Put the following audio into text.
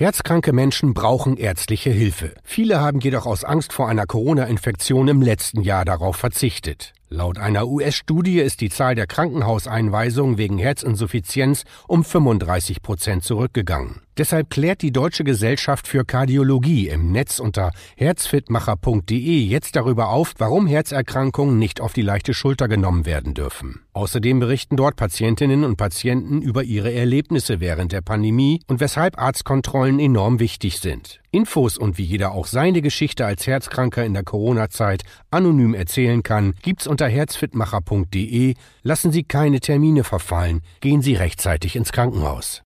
Herzkranke Menschen brauchen ärztliche Hilfe. Viele haben jedoch aus Angst vor einer Corona-Infektion im letzten Jahr darauf verzichtet. Laut einer US-Studie ist die Zahl der Krankenhauseinweisungen wegen Herzinsuffizienz um 35 Prozent zurückgegangen. Deshalb klärt die Deutsche Gesellschaft für Kardiologie im Netz unter herzfitmacher.de jetzt darüber auf, warum Herzerkrankungen nicht auf die leichte Schulter genommen werden dürfen. Außerdem berichten dort Patientinnen und Patienten über ihre Erlebnisse während der Pandemie und weshalb Arztkontrollen enorm wichtig sind. Infos und wie jeder auch seine Geschichte als Herzkranker in der Corona-Zeit anonym erzählen kann, gibt's unter herzfitmacher.de. Lassen Sie keine Termine verfallen, gehen Sie rechtzeitig ins Krankenhaus.